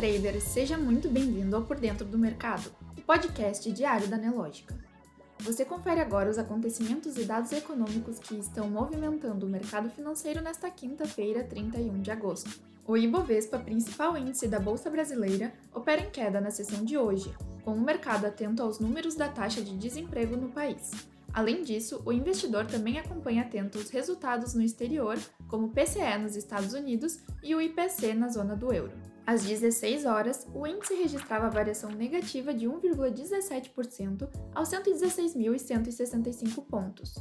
trader, seja muito bem-vindo ao Por Dentro do Mercado, o podcast diário da Nelógica. Você confere agora os acontecimentos e dados econômicos que estão movimentando o mercado financeiro nesta quinta-feira, 31 de agosto. O Ibovespa, principal índice da Bolsa Brasileira, opera em queda na sessão de hoje, com o mercado atento aos números da taxa de desemprego no país. Além disso, o investidor também acompanha atento os resultados no exterior, como o PCE nos Estados Unidos e o IPC na zona do euro. Às 16 horas, o índice registrava variação negativa de 1,17% aos 116.165 pontos.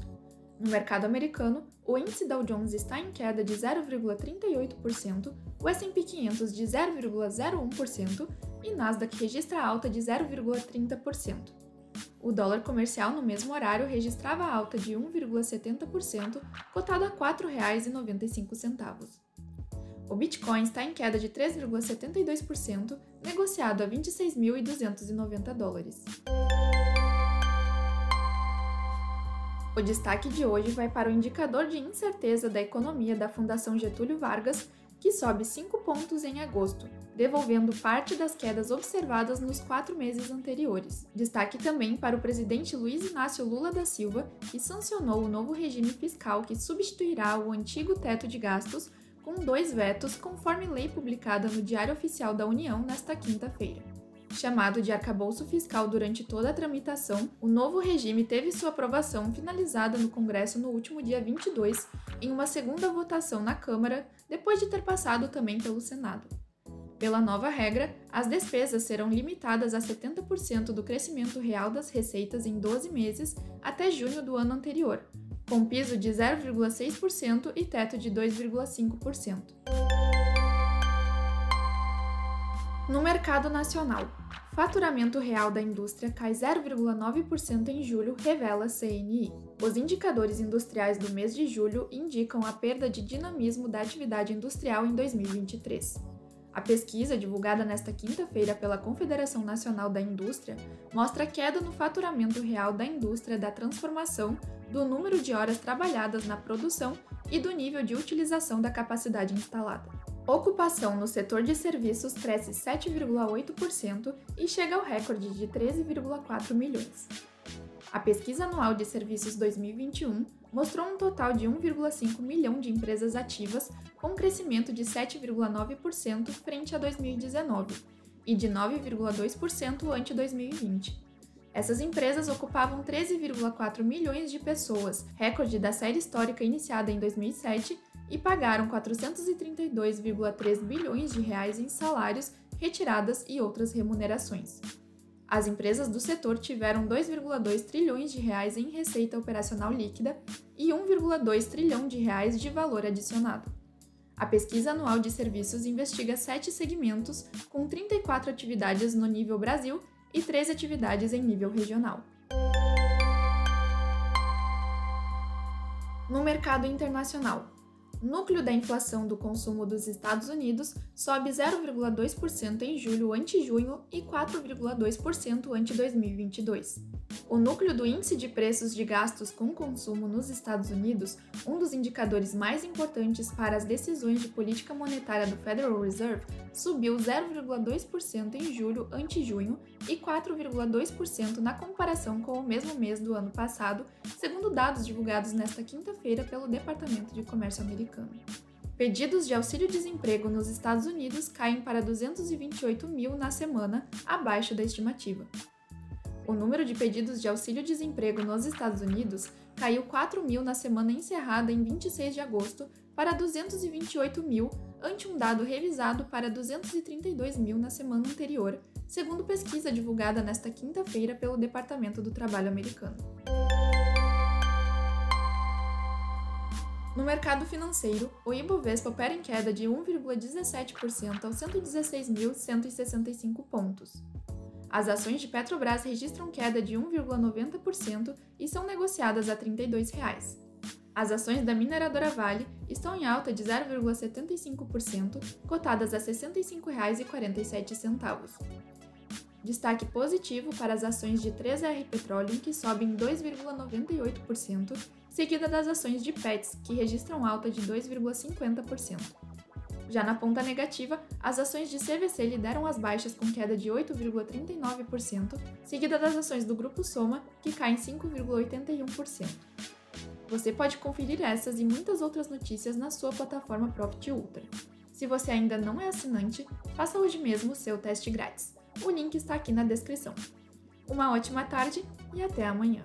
No mercado americano, o índice Dow Jones está em queda de 0,38%, o S&P 500 de 0,01% e Nasdaq registra alta de 0,30%. O dólar comercial no mesmo horário registrava alta de 1,70%, cotado a R$ 4,95. O Bitcoin está em queda de 3,72%, negociado a 26.290 dólares. O destaque de hoje vai para o indicador de incerteza da economia da Fundação Getúlio Vargas, que sobe 5 pontos em agosto, devolvendo parte das quedas observadas nos quatro meses anteriores. Destaque também para o presidente Luiz Inácio Lula da Silva, que sancionou o novo regime fiscal que substituirá o antigo teto de gastos com dois vetos, conforme lei publicada no Diário Oficial da União nesta quinta-feira. Chamado de arcabouço fiscal durante toda a tramitação, o novo regime teve sua aprovação finalizada no Congresso no último dia 22, em uma segunda votação na Câmara, depois de ter passado também pelo Senado. Pela nova regra, as despesas serão limitadas a 70% do crescimento real das receitas em 12 meses até junho do ano anterior, com piso de 0,6% e teto de 2,5%. No mercado nacional, faturamento real da indústria cai 0,9% em julho, revela CNI. Os indicadores industriais do mês de julho indicam a perda de dinamismo da atividade industrial em 2023. A pesquisa, divulgada nesta quinta-feira pela Confederação Nacional da Indústria, mostra queda no faturamento real da indústria da transformação, do número de horas trabalhadas na produção e do nível de utilização da capacidade instalada. Ocupação no setor de serviços cresce 7,8% e chega ao recorde de 13,4 milhões. A pesquisa anual de serviços 2021 mostrou um total de 1,5 milhão de empresas ativas, com crescimento de 7,9% frente a 2019 e de 9,2% ante 2020. Essas empresas ocupavam 13,4 milhões de pessoas, recorde da série histórica iniciada em 2007, e pagaram 432,3 bilhões de reais em salários, retiradas e outras remunerações. As empresas do setor tiveram 2,2 trilhões de reais em receita operacional líquida e 1,2 trilhão de reais de valor adicionado. A pesquisa anual de serviços investiga sete segmentos, com 34 atividades no nível Brasil e 13 atividades em nível regional. No mercado internacional, núcleo da inflação do consumo dos Estados Unidos sobe 0,2% em julho ante junho e 4,2% ante 2022. O núcleo do Índice de Preços de Gastos com Consumo nos Estados Unidos, um dos indicadores mais importantes para as decisões de política monetária do Federal Reserve, subiu 0,2% em julho ante junho e 4,2% na comparação com o mesmo mês do ano passado, segundo dados divulgados nesta quinta-feira pelo Departamento de Comércio americano. Pedidos de auxílio-desemprego nos Estados Unidos caem para 228 mil na semana, abaixo da estimativa o número de pedidos de auxílio-desemprego nos Estados Unidos caiu 4 mil na semana encerrada em 26 de agosto para 228 mil, ante um dado revisado para 232 mil na semana anterior, segundo pesquisa divulgada nesta quinta-feira pelo Departamento do Trabalho americano. No mercado financeiro, o Ibovespa opera em queda de 1,17% aos 116.165 pontos. As ações de Petrobras registram queda de 1,90% e são negociadas a 32 reais. As ações da mineradora Vale estão em alta de 0,75%, cotadas a R$ 65,47. Destaque positivo para as ações de 3R Petroleum, que sobem 2,98%, seguida das ações de PETS, que registram alta de 2,50%. Já na ponta negativa, as ações de CVC lideram as baixas com queda de 8,39%, seguida das ações do Grupo Soma, que caem 5,81%. Você pode conferir essas e muitas outras notícias na sua plataforma Profit Ultra. Se você ainda não é assinante, faça hoje mesmo o seu teste grátis. O link está aqui na descrição. Uma ótima tarde e até amanhã!